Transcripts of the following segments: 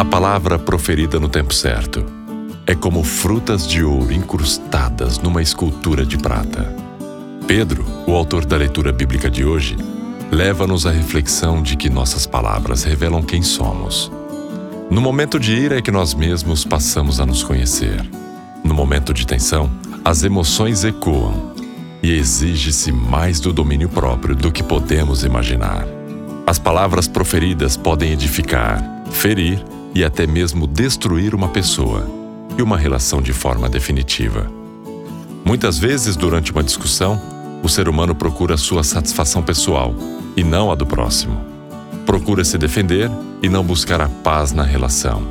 A palavra proferida no tempo certo é como frutas de ouro incrustadas numa escultura de prata. Pedro, o autor da leitura bíblica de hoje, leva-nos à reflexão de que nossas palavras revelam quem somos. No momento de ira é que nós mesmos passamos a nos conhecer. No momento de tensão, as emoções ecoam e exige-se mais do domínio próprio do que podemos imaginar. As palavras proferidas podem edificar, ferir e até mesmo destruir uma pessoa e uma relação de forma definitiva. Muitas vezes, durante uma discussão, o ser humano procura sua satisfação pessoal e não a do próximo. Procura se defender e não buscar a paz na relação.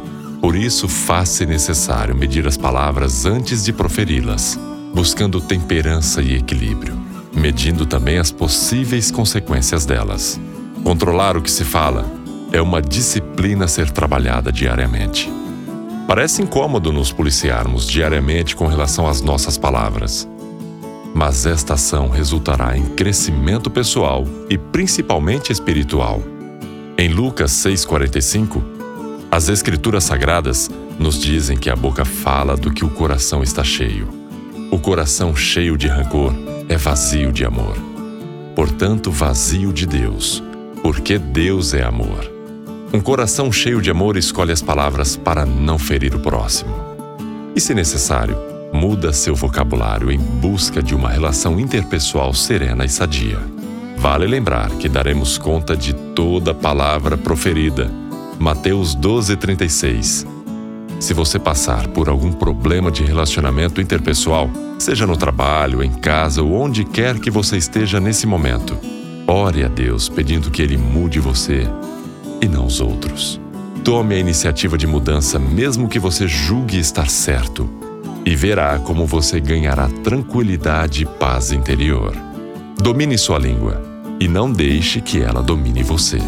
Por isso, faz-se necessário medir as palavras antes de proferi-las, buscando temperança e equilíbrio, medindo também as possíveis consequências delas. Controlar o que se fala é uma disciplina a ser trabalhada diariamente. Parece incômodo nos policiarmos diariamente com relação às nossas palavras. Mas esta ação resultará em crescimento pessoal e principalmente espiritual. Em Lucas 6,45, as Escrituras Sagradas nos dizem que a boca fala do que o coração está cheio. O coração cheio de rancor é vazio de amor. Portanto, vazio de Deus porque Deus é amor. Um coração cheio de amor escolhe as palavras para não ferir o próximo. E, se necessário, muda seu vocabulário em busca de uma relação interpessoal serena e sadia. Vale lembrar que daremos conta de toda palavra proferida. Mateus 12:36. Se você passar por algum problema de relacionamento interpessoal, seja no trabalho, em casa ou onde quer que você esteja nesse momento, Ore a Deus pedindo que Ele mude você e não os outros. Tome a iniciativa de mudança, mesmo que você julgue estar certo, e verá como você ganhará tranquilidade e paz interior. Domine sua língua e não deixe que ela domine você.